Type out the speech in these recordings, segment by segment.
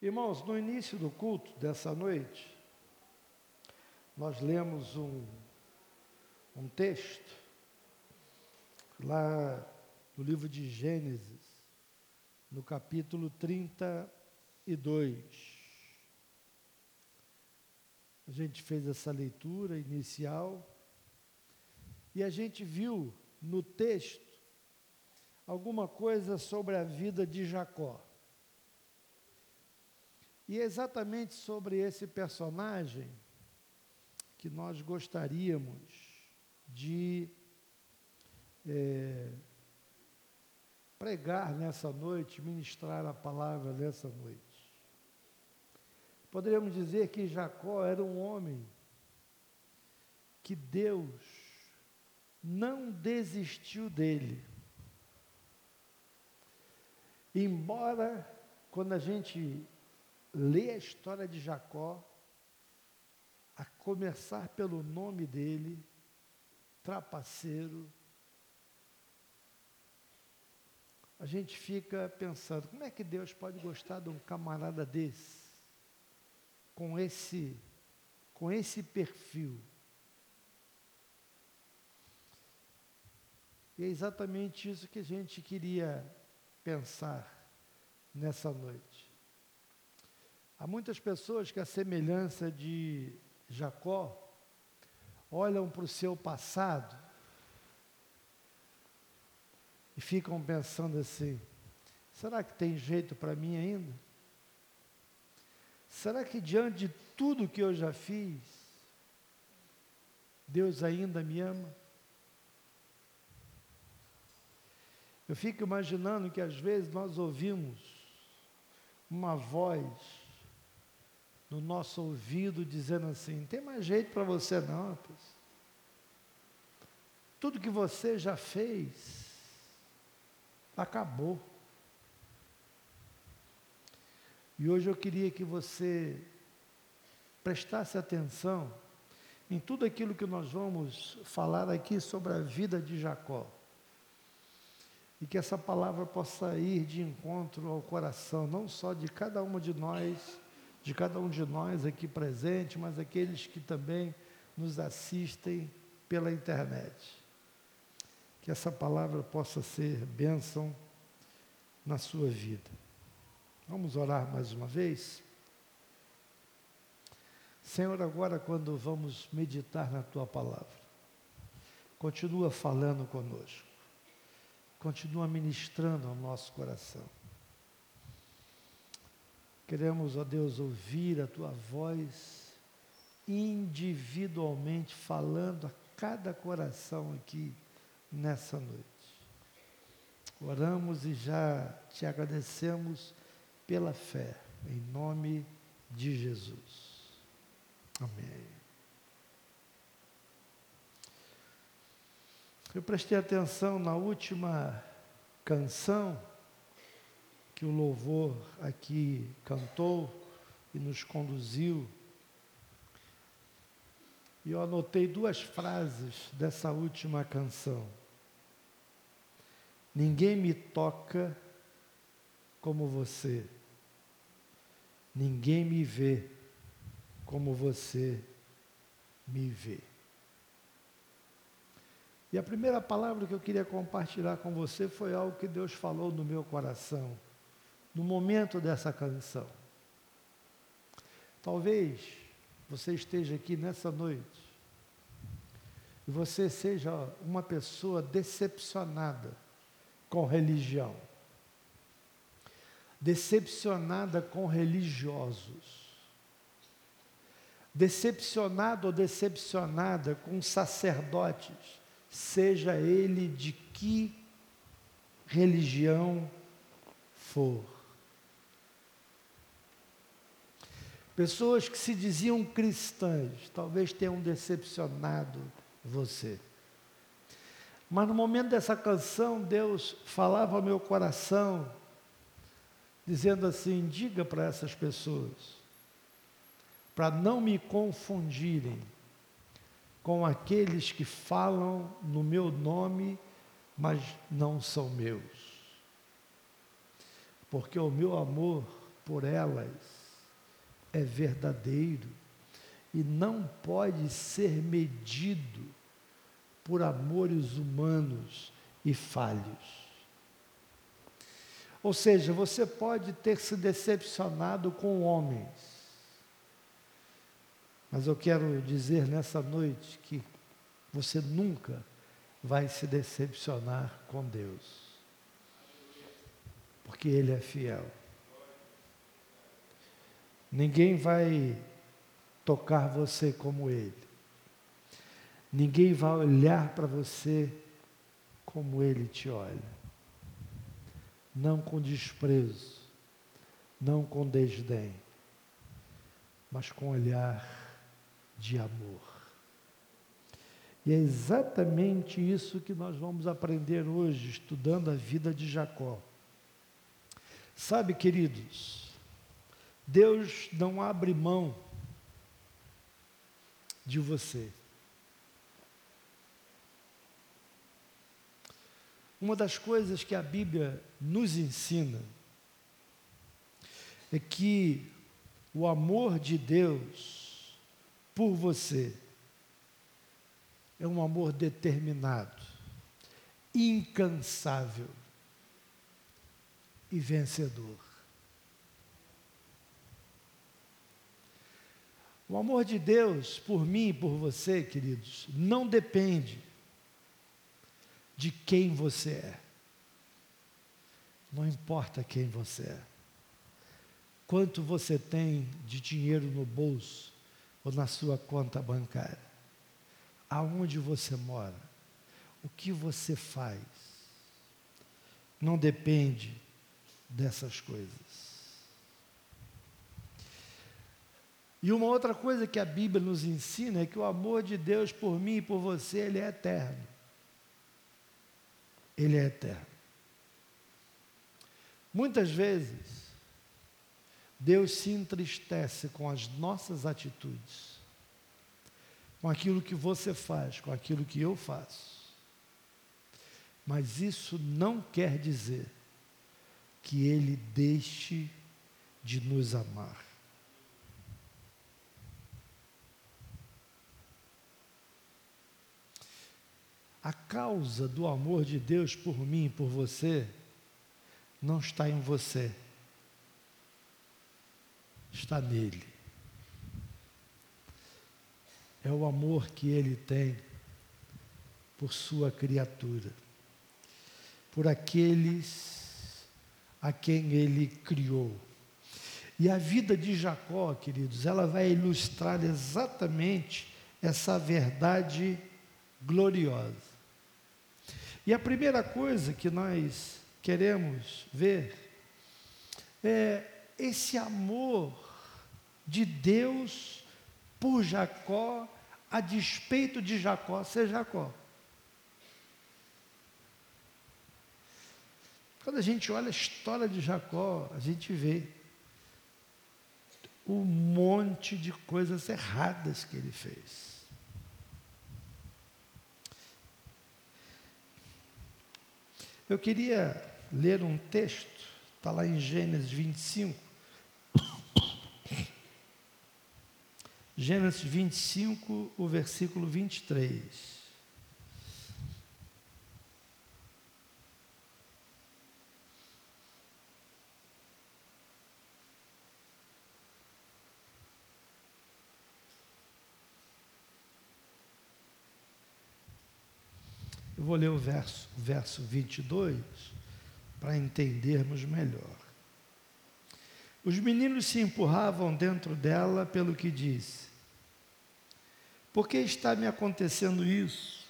Irmãos, no início do culto dessa noite, nós lemos um, um texto lá no livro de Gênesis, no capítulo 32. A gente fez essa leitura inicial e a gente viu no texto alguma coisa sobre a vida de Jacó. E é exatamente sobre esse personagem que nós gostaríamos de é, pregar nessa noite, ministrar a palavra nessa noite. Poderíamos dizer que Jacó era um homem que Deus não desistiu dele. Embora, quando a gente lê a história de Jacó, a começar pelo nome dele, trapaceiro, a gente fica pensando, como é que Deus pode gostar de um camarada desse? Com esse com esse perfil. E é exatamente isso que a gente queria pensar nessa noite. Há muitas pessoas que, a semelhança de Jacó, olham para o seu passado e ficam pensando assim: será que tem jeito para mim ainda? Será que diante de tudo que eu já fiz, Deus ainda me ama? Eu fico imaginando que às vezes nós ouvimos uma voz no nosso ouvido dizendo assim: tem mais jeito para você não, rapaz. Tudo que você já fez, acabou. E hoje eu queria que você prestasse atenção em tudo aquilo que nós vamos falar aqui sobre a vida de Jacó e que essa palavra possa ir de encontro ao coração, não só de cada uma de nós, de cada um de nós aqui presente, mas aqueles que também nos assistem pela internet. Que essa palavra possa ser bênção na sua vida. Vamos orar mais uma vez? Senhor, agora quando vamos meditar na tua palavra, continua falando conosco continua ministrando ao nosso coração. Queremos, ó Deus, ouvir a tua voz individualmente falando a cada coração aqui nessa noite. Oramos e já te agradecemos pela fé, em nome de Jesus. Amém. Eu prestei atenção na última canção que o louvor aqui cantou e nos conduziu. E eu anotei duas frases dessa última canção. Ninguém me toca como você. Ninguém me vê como você me vê. E a primeira palavra que eu queria compartilhar com você foi algo que Deus falou no meu coração, no momento dessa canção. Talvez você esteja aqui nessa noite e você seja uma pessoa decepcionada com religião, decepcionada com religiosos, decepcionado ou decepcionada com sacerdotes seja ele de que religião for. Pessoas que se diziam cristãs, talvez tenham decepcionado você. Mas no momento dessa canção, Deus falava ao meu coração, dizendo assim: diga para essas pessoas, para não me confundirem com aqueles que falam no meu nome, mas não são meus. Porque o meu amor por elas é verdadeiro e não pode ser medido por amores humanos e falhos. Ou seja, você pode ter se decepcionado com homens, mas eu quero dizer nessa noite que você nunca vai se decepcionar com Deus, porque Ele é fiel. Ninguém vai tocar você como Ele. Ninguém vai olhar para você como Ele te olha. Não com desprezo, não com desdém, mas com olhar de amor. E é exatamente isso que nós vamos aprender hoje, estudando a vida de Jacó. Sabe, queridos, Deus não abre mão de você. Uma das coisas que a Bíblia nos ensina é que o amor de Deus por você é um amor determinado, incansável e vencedor. O amor de Deus por mim e por você, queridos, não depende de quem você é. Não importa quem você é. Quanto você tem de dinheiro no bolso ou na sua conta bancária. Aonde você mora. O que você faz. Não depende dessas coisas. E uma outra coisa que a Bíblia nos ensina é que o amor de Deus por mim e por você, ele é eterno. Ele é eterno. Muitas vezes, Deus se entristece com as nossas atitudes, com aquilo que você faz, com aquilo que eu faço. Mas isso não quer dizer que Ele deixe de nos amar. A causa do amor de Deus por mim e por você não está em você, está nele. É o amor que ele tem por sua criatura, por aqueles a quem ele criou. E a vida de Jacó, queridos, ela vai ilustrar exatamente essa verdade gloriosa. E a primeira coisa que nós queremos ver é esse amor de Deus por Jacó, a despeito de Jacó ser Jacó. Quando a gente olha a história de Jacó, a gente vê o monte de coisas erradas que ele fez. Eu queria ler um texto, está lá em Gênesis 25. Gênesis 25, o versículo 23. Vou ler o verso, verso 22 para entendermos melhor. Os meninos se empurravam dentro dela pelo que disse: Por que está me acontecendo isso?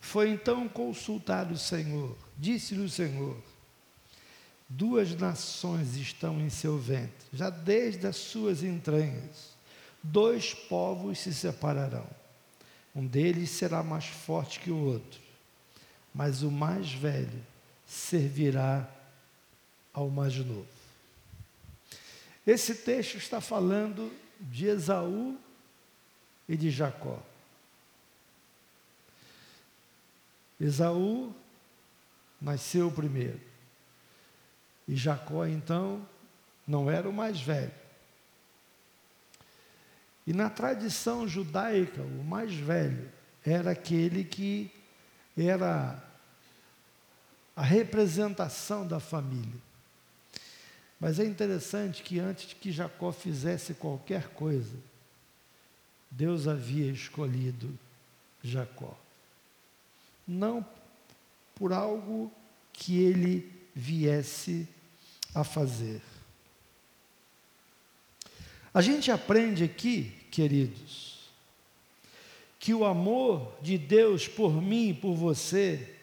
Foi então consultar o Senhor. Disse-lhe o Senhor: Duas nações estão em seu ventre, já desde as suas entranhas. Dois povos se separarão. Um deles será mais forte que o outro mas o mais velho servirá ao mais novo. Esse texto está falando de Esaú e de Jacó. Esaú nasceu primeiro. E Jacó, então, não era o mais velho. E na tradição judaica, o mais velho era aquele que era a representação da família. Mas é interessante que antes de que Jacó fizesse qualquer coisa, Deus havia escolhido Jacó. Não por algo que ele viesse a fazer. A gente aprende aqui, queridos, que o amor de Deus por mim e por você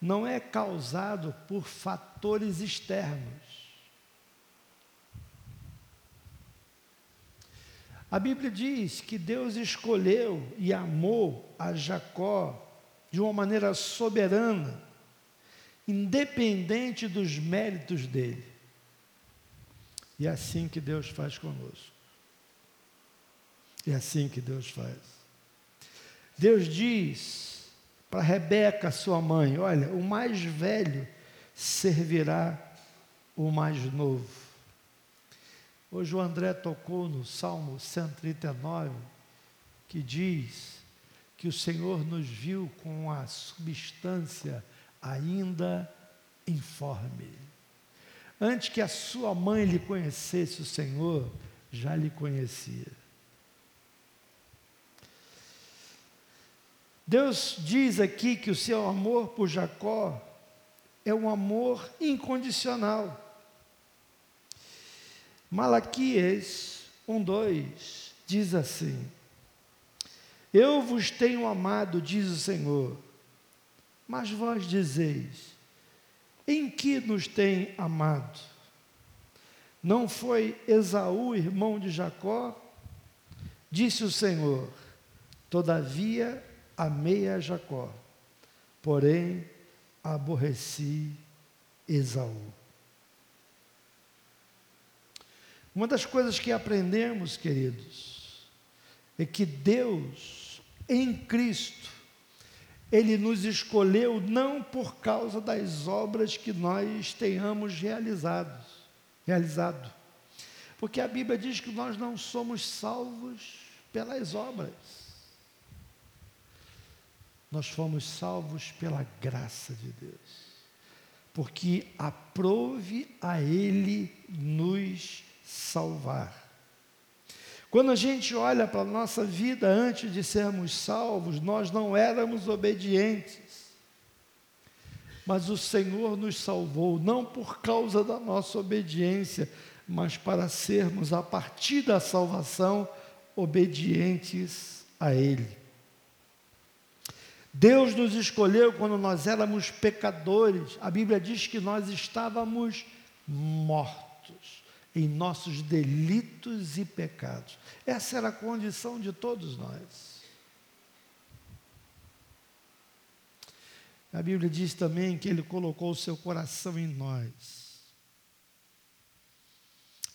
não é causado por fatores externos. A Bíblia diz que Deus escolheu e amou a Jacó de uma maneira soberana, independente dos méritos dele. E é assim que Deus faz conosco. É assim que Deus faz. Deus diz para Rebeca, sua mãe: Olha, o mais velho servirá o mais novo. Hoje o André tocou no Salmo 139, que diz que o Senhor nos viu com a substância ainda informe. Antes que a sua mãe lhe conhecesse o Senhor, já lhe conhecia. Deus diz aqui que o seu amor por Jacó é um amor incondicional. Malaquias 1:2 diz assim: Eu vos tenho amado, diz o Senhor. Mas vós dizeis: Em que nos tem amado? Não foi Esaú, irmão de Jacó? Disse o Senhor: Todavia amei a Jacó, porém aborreci Esaú. Uma das coisas que aprendemos, queridos, é que Deus, em Cristo, Ele nos escolheu não por causa das obras que nós tenhamos realizados, realizado. Porque a Bíblia diz que nós não somos salvos pelas obras. Nós fomos salvos pela graça de Deus, porque aprove a Ele nos salvar. Quando a gente olha para a nossa vida antes de sermos salvos, nós não éramos obedientes. Mas o Senhor nos salvou, não por causa da nossa obediência, mas para sermos, a partir da salvação, obedientes a Ele. Deus nos escolheu quando nós éramos pecadores. A Bíblia diz que nós estávamos mortos em nossos delitos e pecados. Essa era a condição de todos nós. A Bíblia diz também que Ele colocou o seu coração em nós.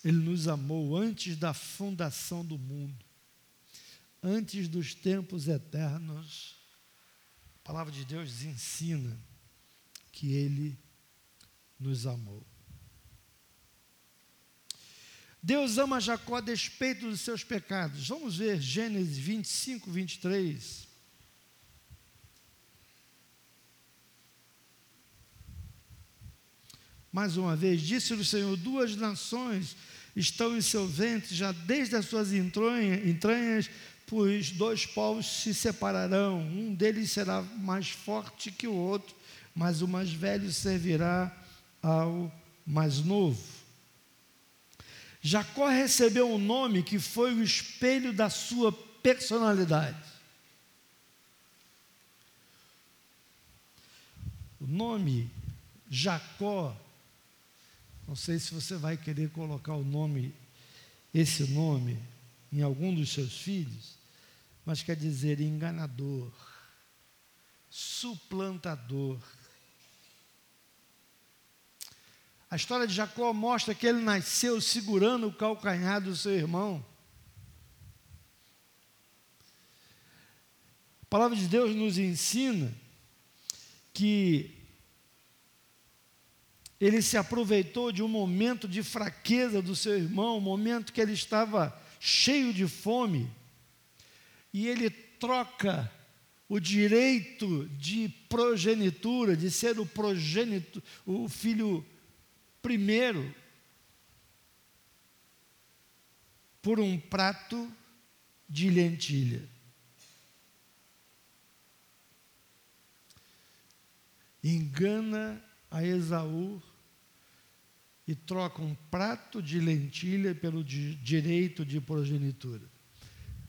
Ele nos amou antes da fundação do mundo, antes dos tempos eternos a palavra de Deus ensina que Ele nos amou. Deus ama Jacó a despeito dos seus pecados. Vamos ver Gênesis 25, 23. Mais uma vez, disse-lhe o Senhor: duas nações estão em seu ventre, já desde as suas entranhas pois dois povos se separarão, um deles será mais forte que o outro, mas o mais velho servirá ao mais novo. Jacó recebeu um nome que foi o espelho da sua personalidade. O nome Jacó, não sei se você vai querer colocar o nome, esse nome, em algum dos seus filhos, mas quer dizer enganador, suplantador. A história de Jacó mostra que ele nasceu segurando o calcanhar do seu irmão. A palavra de Deus nos ensina que ele se aproveitou de um momento de fraqueza do seu irmão, um momento que ele estava cheio de fome, e ele troca o direito de progenitura, de ser o progênito, o filho primeiro, por um prato de lentilha. Engana a Esaú e troca um prato de lentilha pelo direito de progenitura.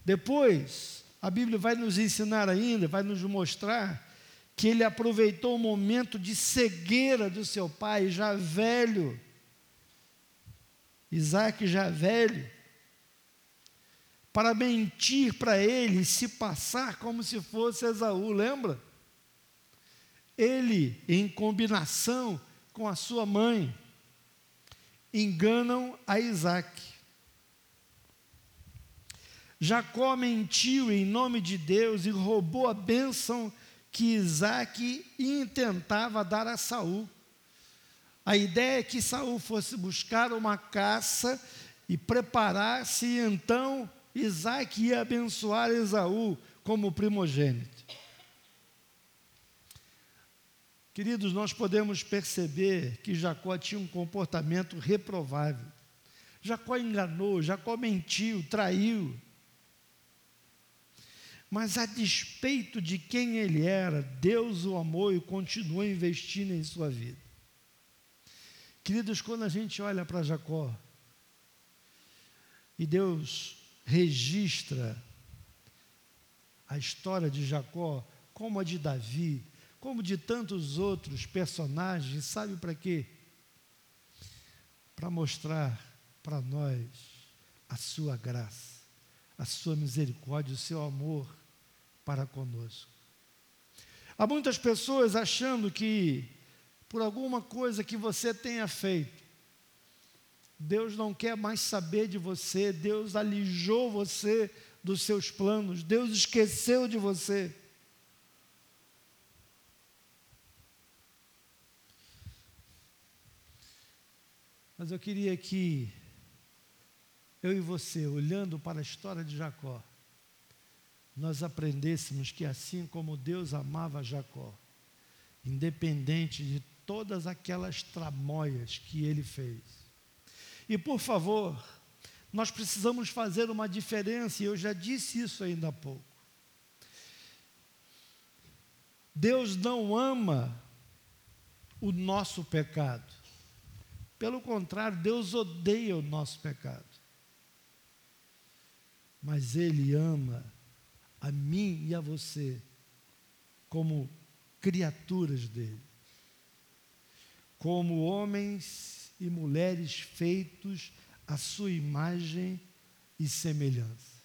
Depois, a Bíblia vai nos ensinar ainda, vai nos mostrar que ele aproveitou o momento de cegueira do seu pai, já velho, Isaac já velho, para mentir para ele se passar como se fosse Esaú, lembra? Ele, em combinação com a sua mãe, enganam a Isaac. Jacó mentiu em nome de Deus e roubou a bênção que Isaac intentava dar a Saul. A ideia é que Saul fosse buscar uma caça e preparar-se, e então Isaac ia abençoar Esaú como primogênito. Queridos, nós podemos perceber que Jacó tinha um comportamento reprovável. Jacó enganou, Jacó mentiu, traiu. Mas a despeito de quem ele era, Deus o amou e continuou investindo em sua vida. Queridos, quando a gente olha para Jacó e Deus registra a história de Jacó como a de Davi, como de tantos outros personagens, sabe para quê? Para mostrar para nós a sua graça, a sua misericórdia, o seu amor para conosco. Há muitas pessoas achando que por alguma coisa que você tenha feito, Deus não quer mais saber de você, Deus alijou você dos seus planos, Deus esqueceu de você. Mas eu queria que eu e você, olhando para a história de Jacó, nós aprendêssemos que assim como Deus amava Jacó, independente de todas aquelas tramóias que ele fez. E por favor, nós precisamos fazer uma diferença, e eu já disse isso ainda há pouco. Deus não ama o nosso pecado. Pelo contrário, Deus odeia o nosso pecado. Mas Ele ama a mim e a você como criaturas dele, como homens e mulheres feitos à sua imagem e semelhança.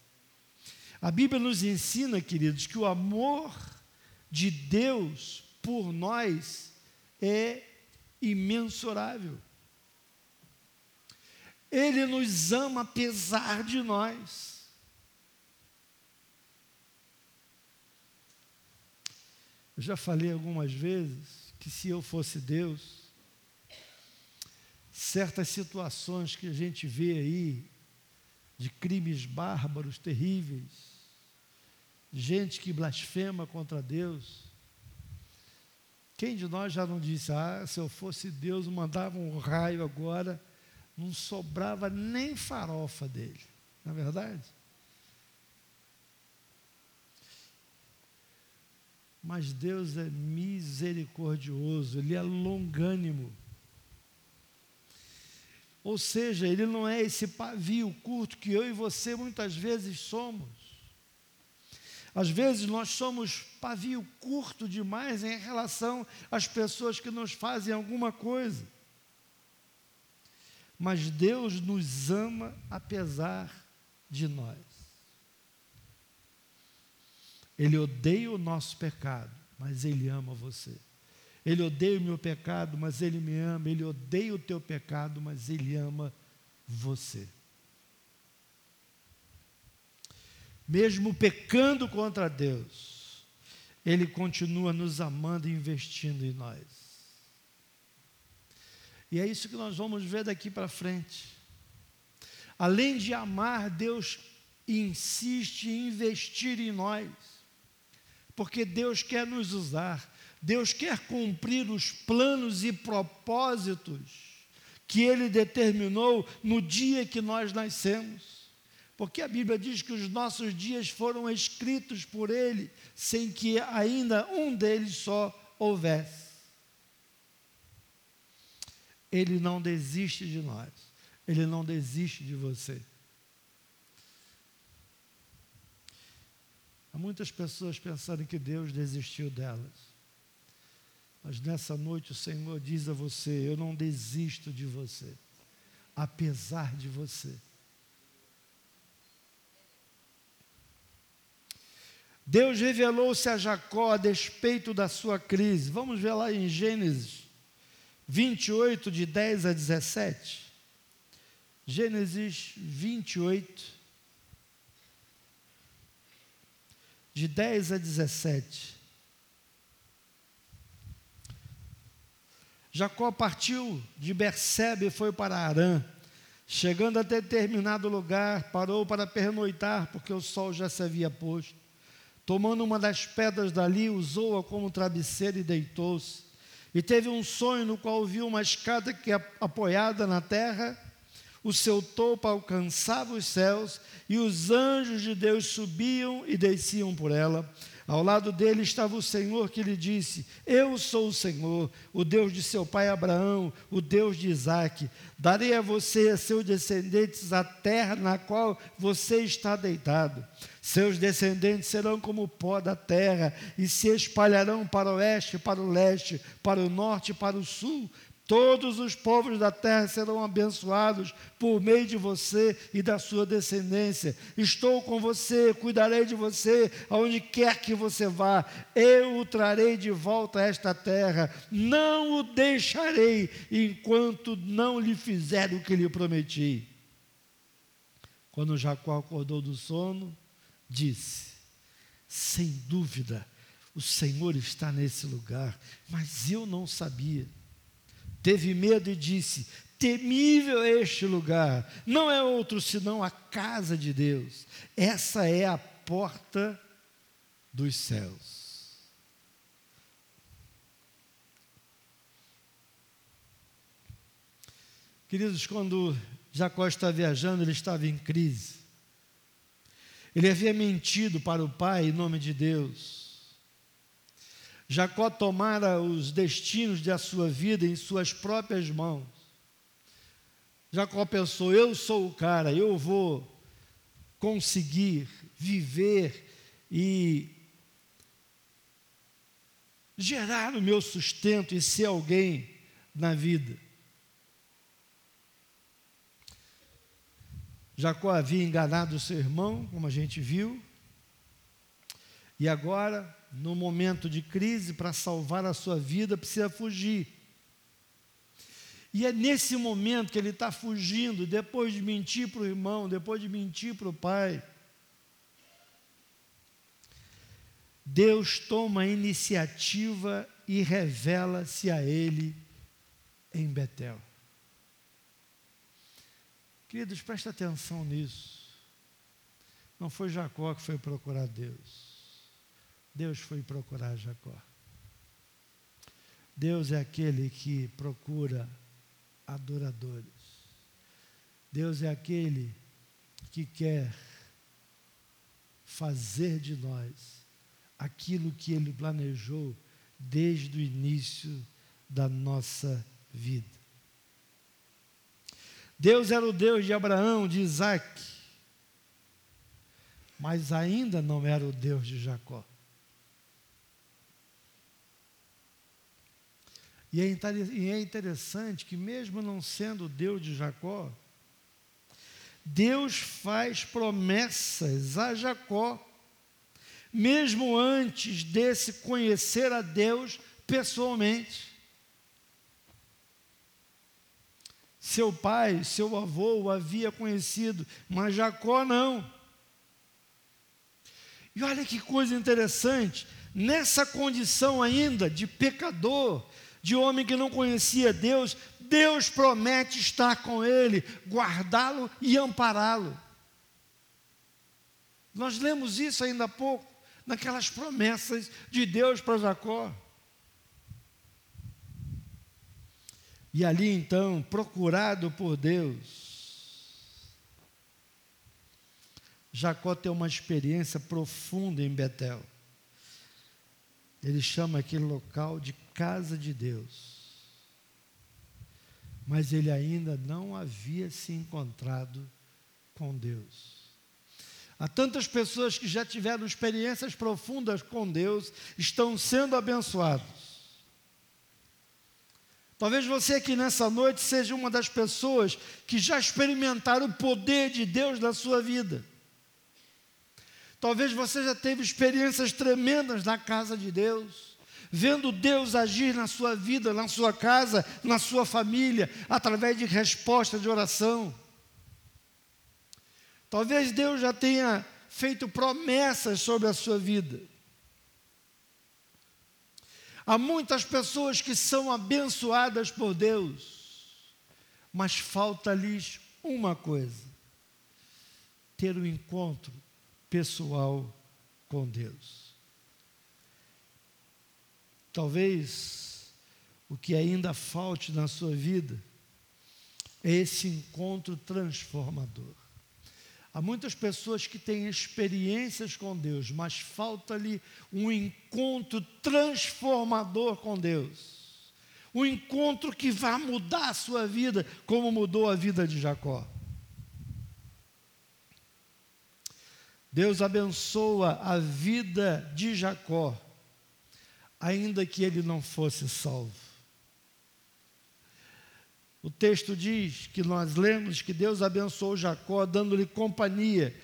A Bíblia nos ensina, queridos, que o amor de Deus por nós é imensurável. Ele nos ama apesar de nós. Eu já falei algumas vezes que se eu fosse Deus, certas situações que a gente vê aí, de crimes bárbaros, terríveis, gente que blasfema contra Deus, quem de nós já não disse, ah, se eu fosse Deus, mandava um raio agora não sobrava nem farofa dele, não é verdade? Mas Deus é misericordioso, Ele é longânimo. Ou seja, Ele não é esse pavio curto que eu e você muitas vezes somos. Às vezes nós somos pavio curto demais em relação às pessoas que nos fazem alguma coisa mas Deus nos ama apesar de nós. Ele odeia o nosso pecado, mas Ele ama você. Ele odeia o meu pecado, mas Ele me ama. Ele odeia o teu pecado, mas Ele ama você. Mesmo pecando contra Deus, Ele continua nos amando e investindo em nós. E é isso que nós vamos ver daqui para frente. Além de amar, Deus insiste em investir em nós, porque Deus quer nos usar, Deus quer cumprir os planos e propósitos que Ele determinou no dia que nós nascemos. Porque a Bíblia diz que os nossos dias foram escritos por Ele, sem que ainda um deles só houvesse. Ele não desiste de nós, Ele não desiste de você. Há muitas pessoas pensando que Deus desistiu delas. Mas nessa noite o Senhor diz a você: Eu não desisto de você, apesar de você. Deus revelou-se a Jacó a despeito da sua crise. Vamos ver lá em Gênesis 28, de 10 a 17. Gênesis 28, de 10 a 17. Jacó partiu de Bersebe e foi para Arã. Chegando a determinado lugar, parou para pernoitar, porque o sol já se havia posto. Tomando uma das pedras dali, usou-a como travesseiro e deitou-se. E teve um sonho no qual viu uma escada que, apoiada na terra, o seu topo alcançava os céus, e os anjos de Deus subiam e desciam por ela. Ao lado dele estava o Senhor que lhe disse: Eu sou o Senhor, o Deus de seu pai Abraão, o Deus de Isaque. Darei a você e a seus descendentes a terra na qual você está deitado. Seus descendentes serão como o pó da terra e se espalharão para o oeste, para o leste, para o norte e para o sul. Todos os povos da terra serão abençoados por meio de você e da sua descendência. Estou com você, cuidarei de você aonde quer que você vá. Eu o trarei de volta a esta terra. Não o deixarei enquanto não lhe fizer o que lhe prometi. Quando Jacó acordou do sono, disse: Sem dúvida, o Senhor está nesse lugar, mas eu não sabia teve medo e disse: Temível é este lugar, não é outro senão a casa de Deus. Essa é a porta dos céus. Queridos, quando Jacó está viajando, ele estava em crise. Ele havia mentido para o pai em nome de Deus. Jacó tomara os destinos da sua vida em suas próprias mãos. Jacó pensou: eu sou o cara, eu vou conseguir viver e gerar o meu sustento e ser alguém na vida. Jacó havia enganado seu irmão, como a gente viu, e agora no momento de crise, para salvar a sua vida, precisa fugir. E é nesse momento que ele está fugindo, depois de mentir para o irmão, depois de mentir para o pai. Deus toma a iniciativa e revela-se a ele em Betel. Queridos, presta atenção nisso. Não foi Jacó que foi procurar Deus. Deus foi procurar Jacó. Deus é aquele que procura adoradores. Deus é aquele que quer fazer de nós aquilo que Ele planejou desde o início da nossa vida. Deus era o Deus de Abraão, de Isaac, mas ainda não era o Deus de Jacó. E é interessante que, mesmo não sendo Deus de Jacó, Deus faz promessas a Jacó, mesmo antes desse conhecer a Deus pessoalmente. Seu pai, seu avô o havia conhecido, mas Jacó não. E olha que coisa interessante, nessa condição ainda de pecador, de homem que não conhecia Deus, Deus promete estar com ele, guardá-lo e ampará-lo. Nós lemos isso ainda há pouco, naquelas promessas de Deus para Jacó. E ali então, procurado por Deus, Jacó tem uma experiência profunda em Betel. Ele chama aquele local de casa de Deus. Mas ele ainda não havia se encontrado com Deus. Há tantas pessoas que já tiveram experiências profundas com Deus, estão sendo abençoados. Talvez você aqui nessa noite seja uma das pessoas que já experimentaram o poder de Deus na sua vida. Talvez você já teve experiências tremendas na casa de Deus, vendo Deus agir na sua vida, na sua casa, na sua família, através de resposta de oração. Talvez Deus já tenha feito promessas sobre a sua vida. Há muitas pessoas que são abençoadas por Deus, mas falta-lhes uma coisa: ter um encontro pessoal com Deus. Talvez o que ainda falte na sua vida é esse encontro transformador. Há muitas pessoas que têm experiências com Deus, mas falta-lhe um encontro transformador com Deus. Um encontro que vai mudar a sua vida, como mudou a vida de Jacó. Deus abençoa a vida de Jacó, ainda que ele não fosse salvo. O texto diz que nós lemos que Deus abençoou Jacó, dando-lhe companhia,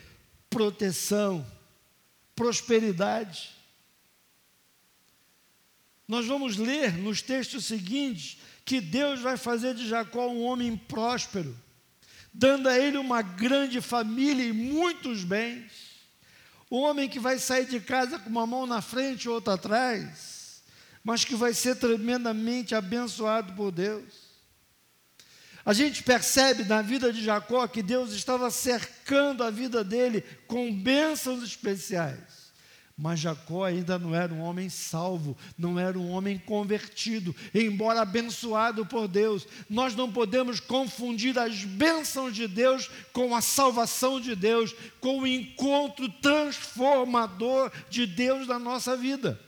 proteção, prosperidade. Nós vamos ler nos textos seguintes que Deus vai fazer de Jacó um homem próspero, dando a ele uma grande família e muitos bens. O homem que vai sair de casa com uma mão na frente e outra atrás, mas que vai ser tremendamente abençoado por Deus. A gente percebe na vida de Jacó que Deus estava cercando a vida dele com bênçãos especiais. Mas Jacó ainda não era um homem salvo, não era um homem convertido, embora abençoado por Deus. Nós não podemos confundir as bênçãos de Deus com a salvação de Deus, com o encontro transformador de Deus na nossa vida.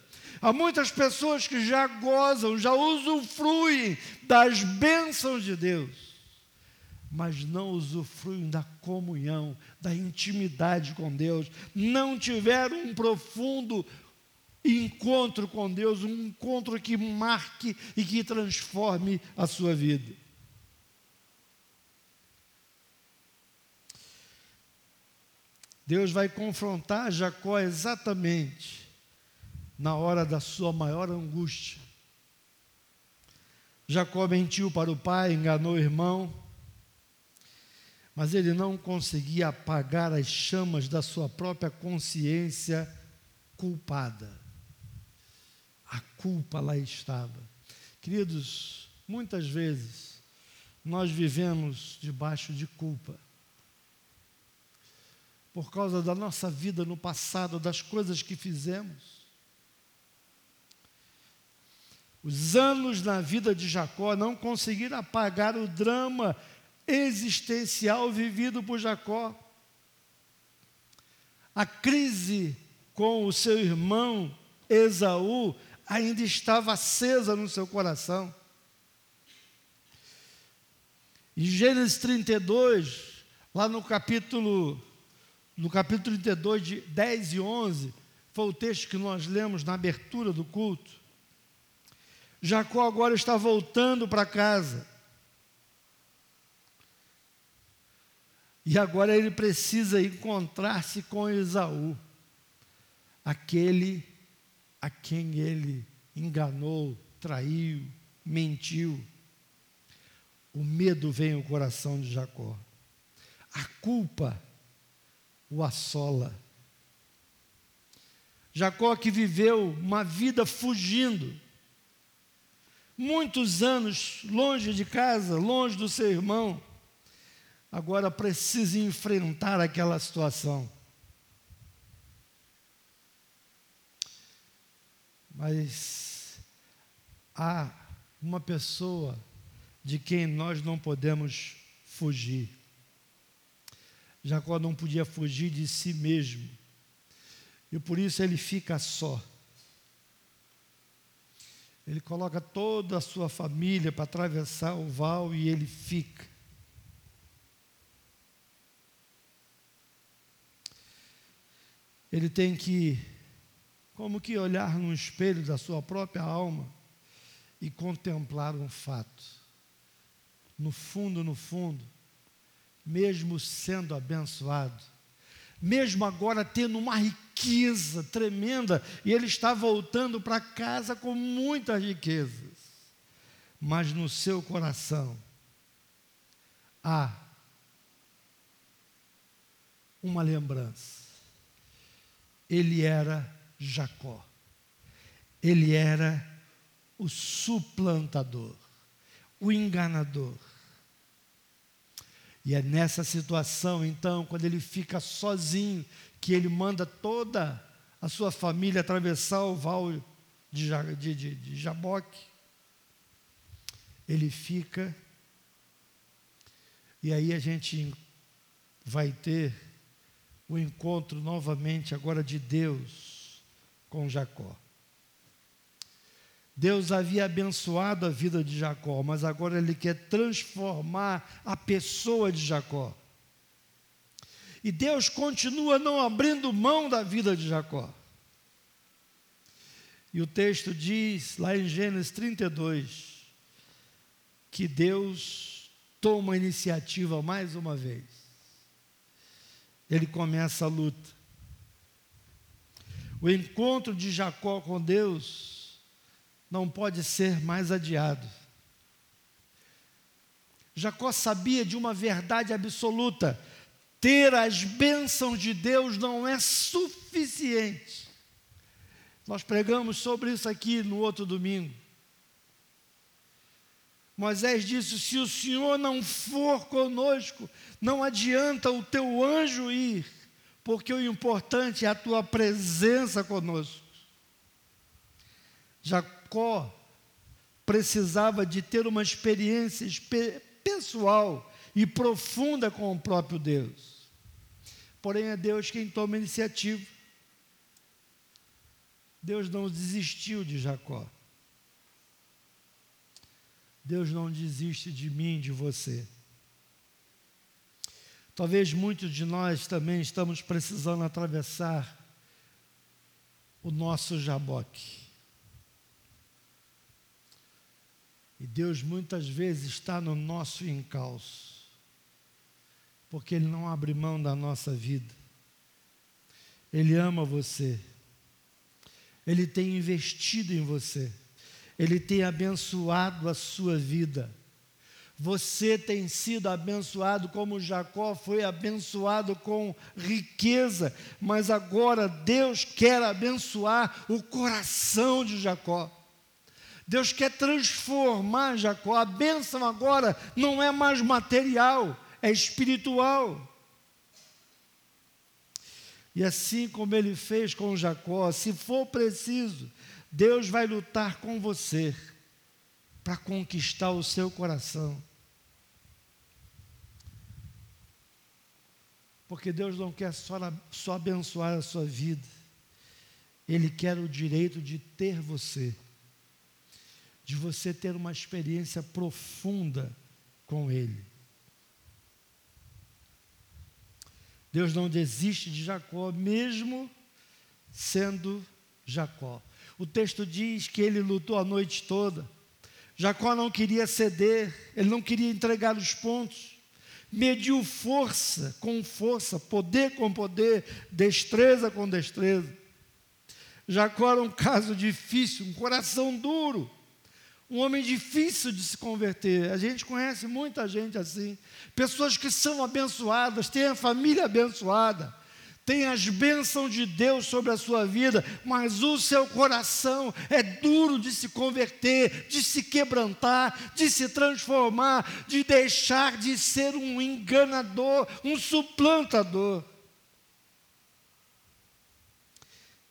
Há muitas pessoas que já gozam, já usufruem das bênçãos de Deus mas não usufruem da comunhão, da intimidade com Deus, não tiveram um profundo encontro com Deus, um encontro que marque e que transforme a sua vida. Deus vai confrontar Jacó exatamente na hora da sua maior angústia. Jacó mentiu para o pai, enganou o irmão, mas ele não conseguia apagar as chamas da sua própria consciência culpada. A culpa lá estava. Queridos, muitas vezes nós vivemos debaixo de culpa. Por causa da nossa vida no passado, das coisas que fizemos. Os anos na vida de Jacó não conseguiram apagar o drama existencial vivido por Jacó. A crise com o seu irmão Esaú ainda estava acesa no seu coração. Em Gênesis 32, lá no capítulo no capítulo 32 de 10 e 11, foi o texto que nós lemos na abertura do culto. Jacó agora está voltando para casa. E agora ele precisa encontrar-se com Esaú, aquele a quem ele enganou, traiu, mentiu. O medo vem ao coração de Jacó. A culpa o assola. Jacó que viveu uma vida fugindo, muitos anos longe de casa, longe do seu irmão, agora precisa enfrentar aquela situação. Mas há uma pessoa de quem nós não podemos fugir. Jacó não podia fugir de si mesmo. E por isso ele fica só. Ele coloca toda a sua família para atravessar o val e ele fica. Ele tem que, como que olhar no espelho da sua própria alma e contemplar um fato. No fundo, no fundo, mesmo sendo abençoado, mesmo agora tendo uma riqueza tremenda, e ele está voltando para casa com muitas riquezas, mas no seu coração há uma lembrança. Ele era Jacó, ele era o suplantador, o enganador e é nessa situação, então, quando ele fica sozinho, que ele manda toda a sua família atravessar o val de, de, de, de Jaboque. Ele fica, e aí a gente vai ter o encontro novamente agora de Deus com Jacó. Deus havia abençoado a vida de Jacó, mas agora ele quer transformar a pessoa de Jacó. E Deus continua não abrindo mão da vida de Jacó. E o texto diz, lá em Gênesis 32, que Deus toma a iniciativa mais uma vez. Ele começa a luta. O encontro de Jacó com Deus não pode ser mais adiado. Jacó sabia de uma verdade absoluta: ter as bênçãos de Deus não é suficiente. Nós pregamos sobre isso aqui no outro domingo. Moisés disse: Se o Senhor não for conosco, não adianta o teu anjo ir, porque o importante é a tua presença conosco. Jacó Jacó precisava de ter uma experiência pessoal e profunda com o próprio Deus. Porém, é Deus quem toma a iniciativa. Deus não desistiu de Jacó. Deus não desiste de mim, de você. Talvez muitos de nós também estamos precisando atravessar o nosso jaboque. E Deus muitas vezes está no nosso encalço, porque Ele não abre mão da nossa vida. Ele ama você, Ele tem investido em você, Ele tem abençoado a sua vida. Você tem sido abençoado como Jacó foi abençoado com riqueza, mas agora Deus quer abençoar o coração de Jacó. Deus quer transformar Jacó. A bênção agora não é mais material, é espiritual. E assim como ele fez com Jacó, se for preciso, Deus vai lutar com você para conquistar o seu coração. Porque Deus não quer só, só abençoar a sua vida, Ele quer o direito de ter você de você ter uma experiência profunda com Ele. Deus não desiste de Jacó, mesmo sendo Jacó. O texto diz que ele lutou a noite toda. Jacó não queria ceder, ele não queria entregar os pontos. Mediu força com força, poder com poder, destreza com destreza. Jacó era um caso difícil, um coração duro um homem difícil de se converter. A gente conhece muita gente assim. Pessoas que são abençoadas, têm a família abençoada, tem as bênçãos de Deus sobre a sua vida, mas o seu coração é duro de se converter, de se quebrantar, de se transformar, de deixar de ser um enganador, um suplantador.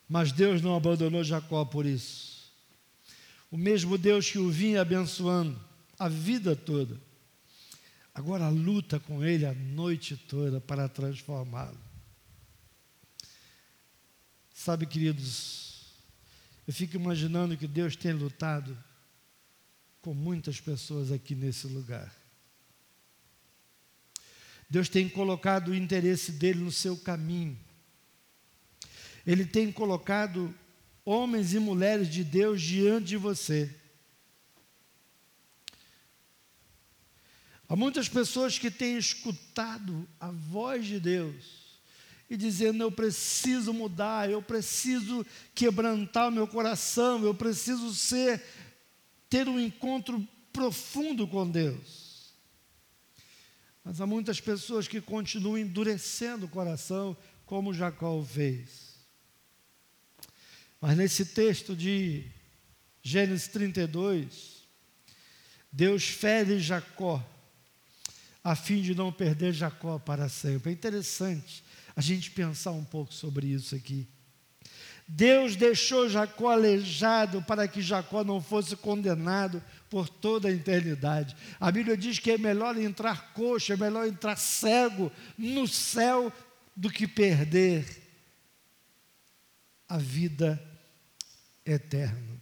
Mas Deus não abandonou Jacó por isso. O mesmo Deus que o vinha abençoando a vida toda, agora luta com ele a noite toda para transformá-lo. Sabe, queridos, eu fico imaginando que Deus tem lutado com muitas pessoas aqui nesse lugar. Deus tem colocado o interesse dele no seu caminho. Ele tem colocado homens e mulheres de Deus diante de você. Há muitas pessoas que têm escutado a voz de Deus e dizendo: Eu preciso mudar, eu preciso quebrantar o meu coração, eu preciso ser, ter um encontro profundo com Deus. Mas há muitas pessoas que continuam endurecendo o coração, como Jacó fez. Mas nesse texto de Gênesis 32, Deus fere Jacó, a fim de não perder Jacó para sempre. É interessante a gente pensar um pouco sobre isso aqui. Deus deixou Jacó aleijado para que Jacó não fosse condenado por toda a eternidade. A Bíblia diz que é melhor entrar coxo, é melhor entrar cego no céu do que perder a vida eterna.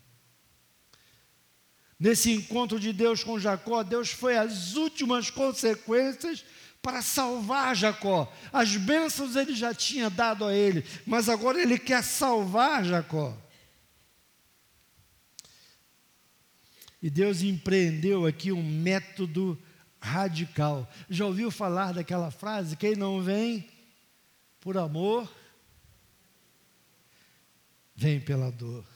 Nesse encontro de Deus com Jacó, Deus foi às últimas consequências para salvar Jacó. As bênçãos ele já tinha dado a ele, mas agora ele quer salvar Jacó. E Deus empreendeu aqui um método radical. Já ouviu falar daquela frase? Quem não vem por amor, vem pela dor.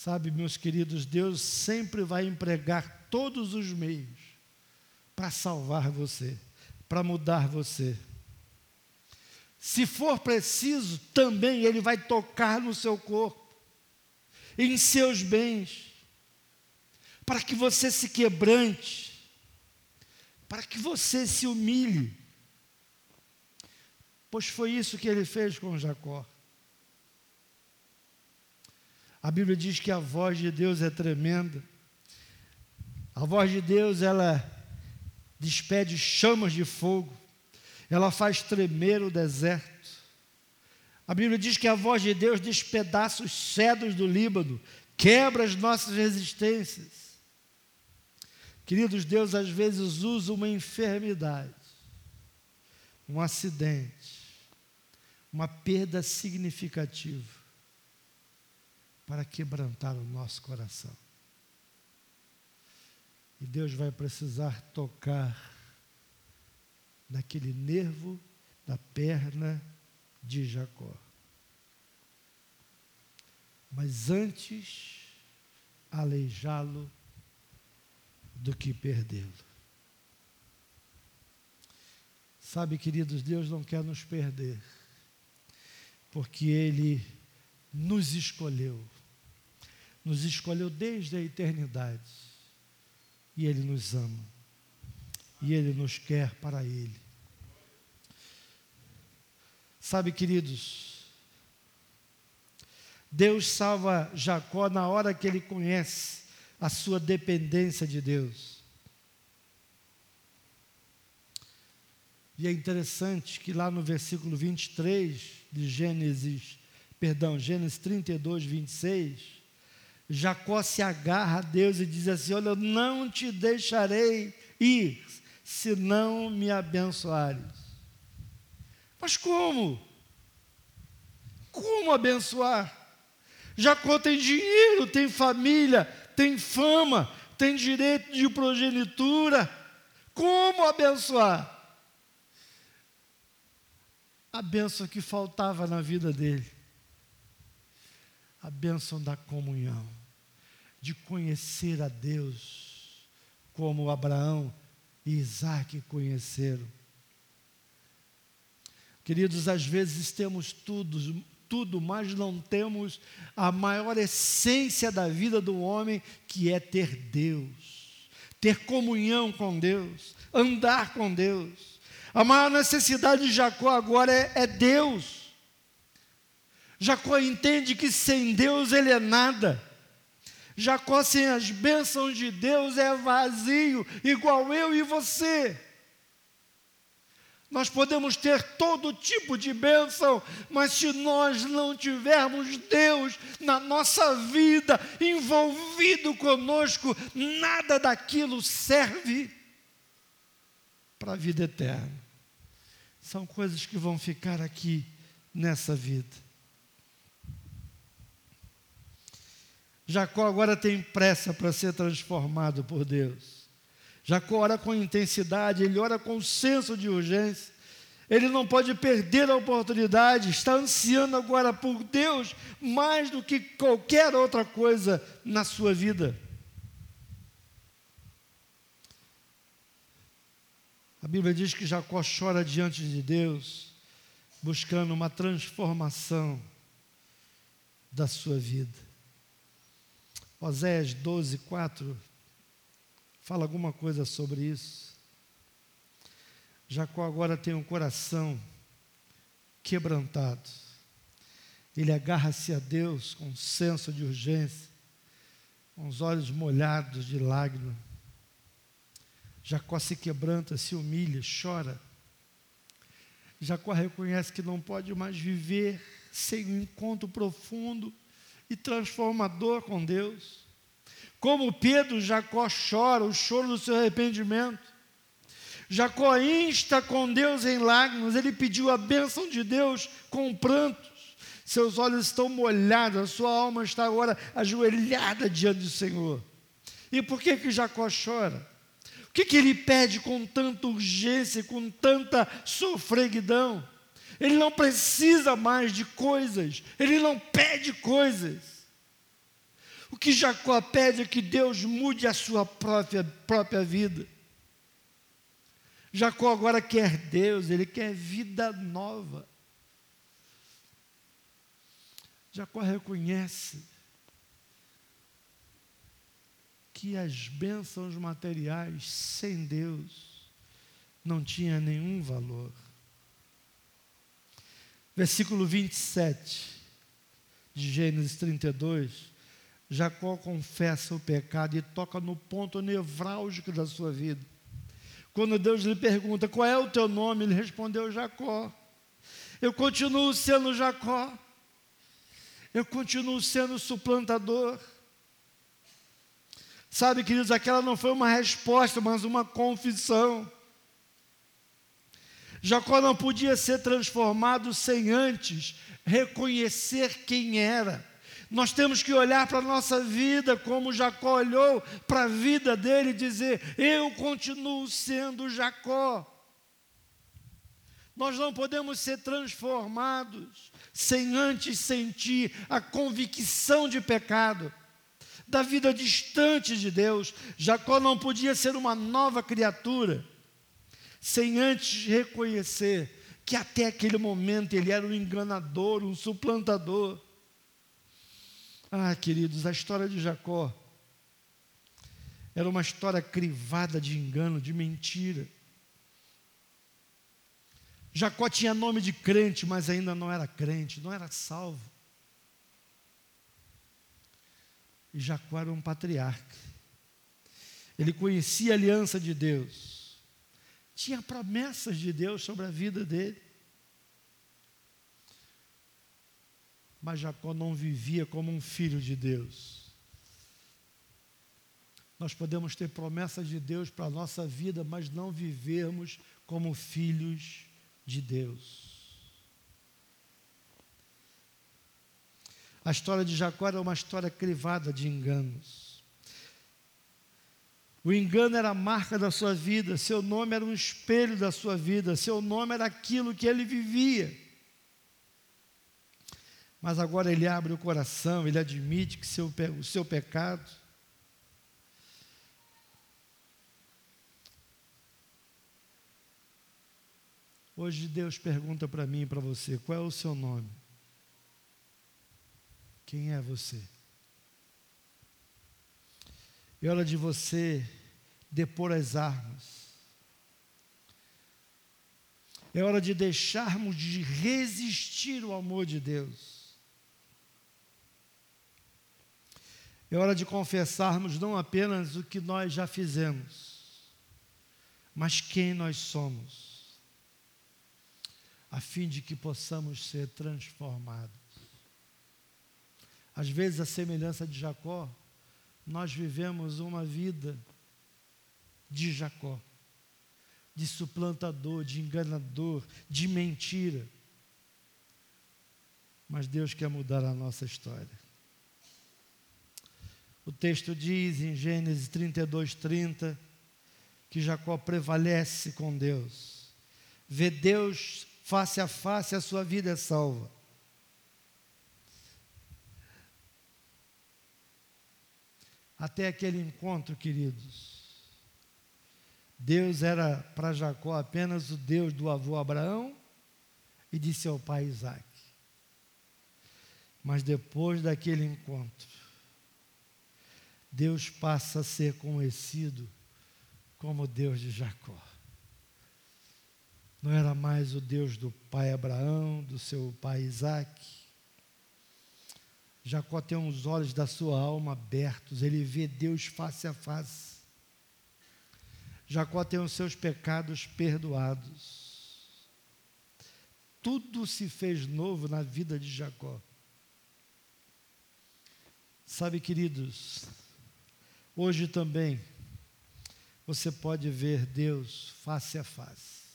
Sabe, meus queridos, Deus sempre vai empregar todos os meios para salvar você, para mudar você. Se for preciso, também Ele vai tocar no seu corpo, em seus bens, para que você se quebrante, para que você se humilhe. Pois foi isso que ele fez com Jacó. A Bíblia diz que a voz de Deus é tremenda. A voz de Deus, ela despede chamas de fogo, ela faz tremer o deserto. A Bíblia diz que a voz de Deus despedaça os cedros do Líbano, quebra as nossas resistências. Queridos, Deus às vezes usa uma enfermidade, um acidente, uma perda significativa para quebrantar o nosso coração. E Deus vai precisar tocar naquele nervo da perna de Jacó. Mas antes, aleijá-lo do que perdê-lo. Sabe, queridos, Deus não quer nos perder, porque Ele nos escolheu, nos escolheu desde a eternidade e Ele nos ama. E Ele nos quer para Ele. Sabe, queridos, Deus salva Jacó na hora que ele conhece a sua dependência de Deus. E é interessante que lá no versículo 23 de Gênesis, perdão, Gênesis 32, 26, Jacó se agarra a Deus e diz assim: Olha, eu não te deixarei ir, se não me abençoares. Mas como? Como abençoar? Jacó tem dinheiro, tem família, tem fama, tem direito de progenitura. Como abençoar? A bênção que faltava na vida dele. A bênção da comunhão de conhecer a Deus, como Abraão e Isaac conheceram. Queridos, às vezes temos tudo, tudo, mas não temos a maior essência da vida do homem, que é ter Deus, ter comunhão com Deus, andar com Deus. A maior necessidade de Jacó agora é, é Deus. Jacó entende que sem Deus ele é nada. Jacó sem as bênçãos de Deus é vazio, igual eu e você. Nós podemos ter todo tipo de bênção, mas se nós não tivermos Deus na nossa vida, envolvido conosco, nada daquilo serve para a vida eterna. São coisas que vão ficar aqui nessa vida. Jacó agora tem pressa para ser transformado por Deus. Jacó ora com intensidade, ele ora com senso de urgência. Ele não pode perder a oportunidade, está ansiando agora por Deus mais do que qualquer outra coisa na sua vida. A Bíblia diz que Jacó chora diante de Deus, buscando uma transformação da sua vida. Oséias 12, 4 fala alguma coisa sobre isso. Jacó agora tem um coração quebrantado. Ele agarra-se a Deus com senso de urgência, com os olhos molhados de lágrimas. Jacó se quebranta, se humilha, chora. Jacó reconhece que não pode mais viver sem um encontro profundo e transformador com Deus. Como Pedro, Jacó chora o choro do seu arrependimento. Jacó insta com Deus em lágrimas, ele pediu a bênção de Deus com prantos. Seus olhos estão molhados, a sua alma está agora ajoelhada diante do Senhor. E por que que Jacó chora? O que, que ele pede com tanta urgência, com tanta sofreguidão? Ele não precisa mais de coisas, ele não pede coisas. O que Jacó pede é que Deus mude a sua própria, própria vida. Jacó agora quer Deus, ele quer vida nova. Jacó reconhece que as bênçãos materiais sem Deus não tinham nenhum valor. Versículo 27 de Gênesis 32. Jacó confessa o pecado e toca no ponto nevrálgico da sua vida. Quando Deus lhe pergunta qual é o teu nome, ele respondeu Jacó. Eu continuo sendo Jacó. Eu continuo sendo suplantador. Sabe, queridos, aquela não foi uma resposta, mas uma confissão. Jacó não podia ser transformado sem antes reconhecer quem era. Nós temos que olhar para a nossa vida como Jacó olhou para a vida dele e dizer: Eu continuo sendo Jacó. Nós não podemos ser transformados sem antes sentir a convicção de pecado, da vida distante de Deus. Jacó não podia ser uma nova criatura sem antes reconhecer que até aquele momento ele era um enganador, um suplantador. Ah, queridos, a história de Jacó era uma história crivada de engano, de mentira. Jacó tinha nome de crente, mas ainda não era crente, não era salvo. E Jacó era um patriarca. Ele conhecia a aliança de Deus tinha promessas de Deus sobre a vida dele. Mas Jacó não vivia como um filho de Deus. Nós podemos ter promessas de Deus para a nossa vida, mas não vivermos como filhos de Deus. A história de Jacó era uma história crivada de enganos. O engano era a marca da sua vida, seu nome era um espelho da sua vida, seu nome era aquilo que ele vivia. Mas agora ele abre o coração, ele admite que seu, o seu pecado. Hoje Deus pergunta para mim e para você: qual é o seu nome? Quem é você? É hora de você depor as armas. É hora de deixarmos de resistir ao amor de Deus. É hora de confessarmos não apenas o que nós já fizemos, mas quem nós somos a fim de que possamos ser transformados. Às vezes, a semelhança de Jacó, nós vivemos uma vida de Jacó, de suplantador, de enganador, de mentira. Mas Deus quer mudar a nossa história. O texto diz em Gênesis 32, 30, que Jacó prevalece com Deus, vê Deus face a face, a sua vida é salva. Até aquele encontro, queridos, Deus era para Jacó apenas o Deus do avô Abraão e de seu pai Isaac. Mas depois daquele encontro, Deus passa a ser conhecido como Deus de Jacó não era mais o Deus do pai Abraão, do seu pai Isaac. Jacó tem os olhos da sua alma abertos, ele vê Deus face a face. Jacó tem os seus pecados perdoados. Tudo se fez novo na vida de Jacó. Sabe, queridos, hoje também você pode ver Deus face a face.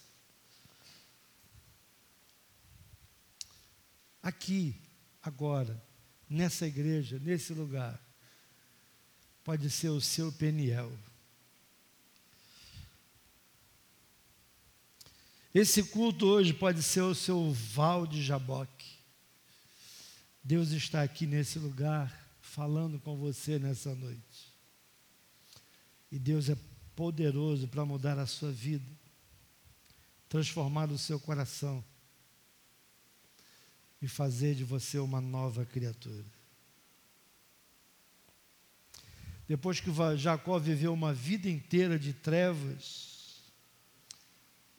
aqui, agora, nessa igreja, nesse lugar, pode ser o seu Peniel. Esse culto hoje pode ser o seu Val de Jaboque. Deus está aqui nesse lugar falando com você nessa noite. E Deus é poderoso para mudar a sua vida, transformar o seu coração e fazer de você uma nova criatura. Depois que Jacó viveu uma vida inteira de trevas,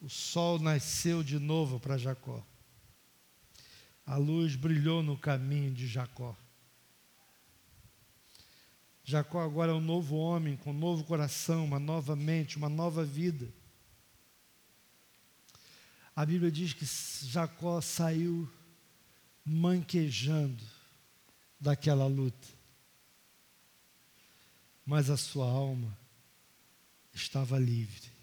o sol nasceu de novo para Jacó. A luz brilhou no caminho de Jacó. Jacó agora é um novo homem, com um novo coração, uma nova mente, uma nova vida. A Bíblia diz que Jacó saiu manquejando daquela luta. Mas a sua alma estava livre.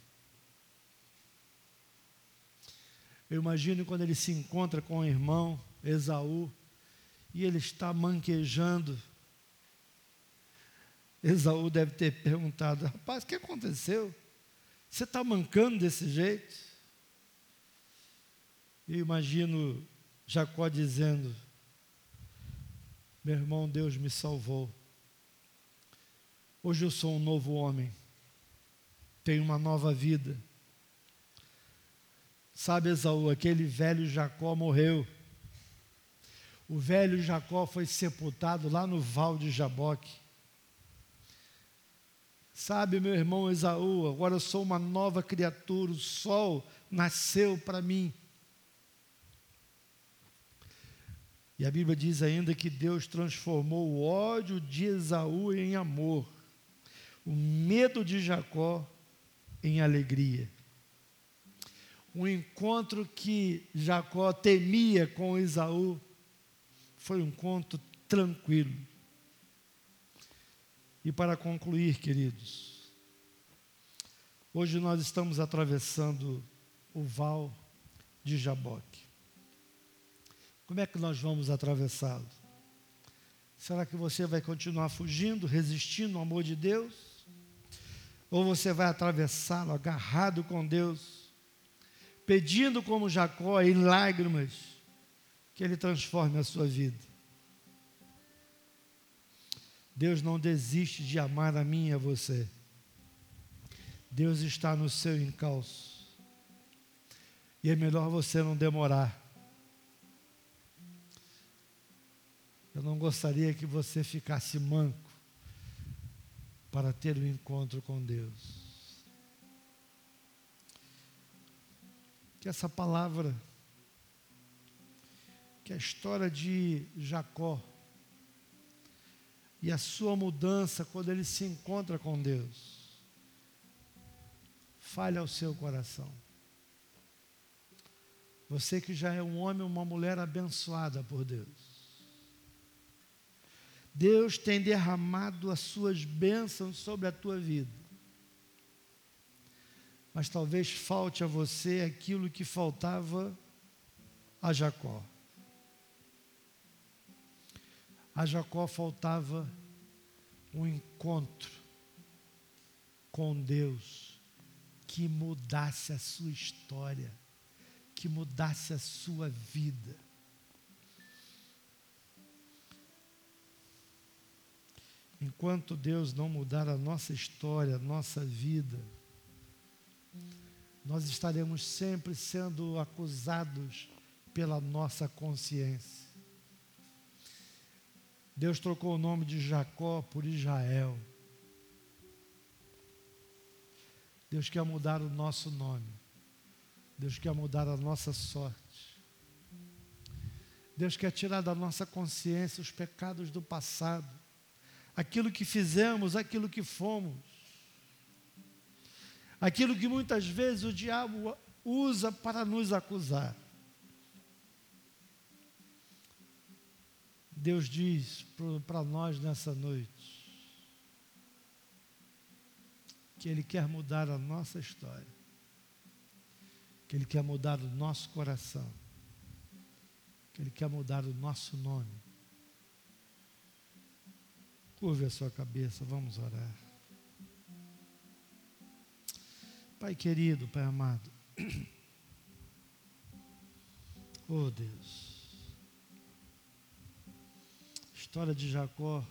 Eu imagino quando ele se encontra com o irmão Esaú e ele está manquejando. Esaú deve ter perguntado: Rapaz, o que aconteceu? Você está mancando desse jeito? Eu imagino Jacó dizendo: Meu irmão, Deus me salvou. Hoje eu sou um novo homem, tenho uma nova vida. Sabe, Esaú, aquele velho Jacó morreu. O velho Jacó foi sepultado lá no val de Jaboque. Sabe, meu irmão Esaú, agora eu sou uma nova criatura, o sol nasceu para mim. E a Bíblia diz ainda que Deus transformou o ódio de Esaú em amor, o medo de Jacó em alegria. O encontro que Jacó temia com Esaú foi um encontro tranquilo. E para concluir, queridos, hoje nós estamos atravessando o val de Jaboque. Como é que nós vamos atravessá-lo? Será que você vai continuar fugindo, resistindo ao amor de Deus? Ou você vai atravessá-lo agarrado com Deus, pedindo como Jacó em lágrimas que Ele transforme a sua vida? Deus não desiste de amar a mim e a você. Deus está no seu encalço. E é melhor você não demorar. Eu não gostaria que você ficasse manco para ter um encontro com Deus. Que essa palavra, que a história de Jacó e a sua mudança quando ele se encontra com Deus, fale ao seu coração. Você que já é um homem uma mulher abençoada por Deus. Deus tem derramado as suas bênçãos sobre a tua vida. Mas talvez falte a você aquilo que faltava a Jacó. A Jacó faltava um encontro com Deus que mudasse a sua história, que mudasse a sua vida. Enquanto Deus não mudar a nossa história, a nossa vida, nós estaremos sempre sendo acusados pela nossa consciência. Deus trocou o nome de Jacó por Israel. Deus quer mudar o nosso nome. Deus quer mudar a nossa sorte. Deus quer tirar da nossa consciência os pecados do passado aquilo que fizemos, aquilo que fomos, aquilo que muitas vezes o diabo usa para nos acusar. Deus diz para nós nessa noite que Ele quer mudar a nossa história, que Ele quer mudar o nosso coração, que Ele quer mudar o nosso nome Curve a sua cabeça, vamos orar. Pai querido, Pai amado. Oh Deus. A história de Jacó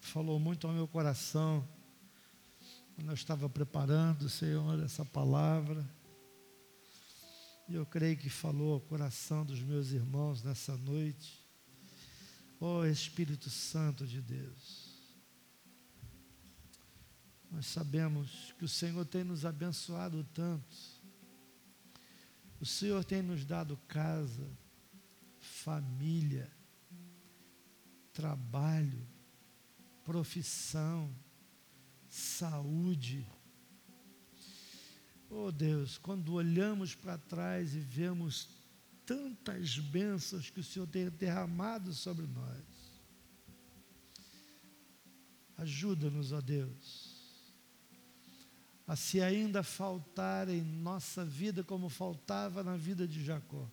falou muito ao meu coração quando eu estava preparando, Senhor, essa palavra. E eu creio que falou ao coração dos meus irmãos nessa noite. Oh, Espírito Santo de Deus, nós sabemos que o Senhor tem nos abençoado tanto, o Senhor tem nos dado casa, família, trabalho, profissão, saúde. Oh Deus, quando olhamos para trás e vemos tantas bênçãos que o Senhor tem derramado sobre nós. Ajuda-nos, ó Deus, a se ainda faltar em nossa vida como faltava na vida de Jacó,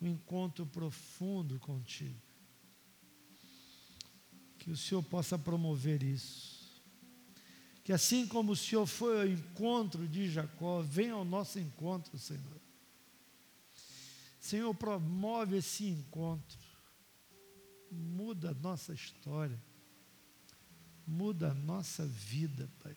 um encontro profundo contigo. Que o Senhor possa promover isso. Que assim como o Senhor foi ao encontro de Jacó, venha ao nosso encontro, Senhor Senhor, promove esse encontro. Muda a nossa história. Muda a nossa vida, Pai.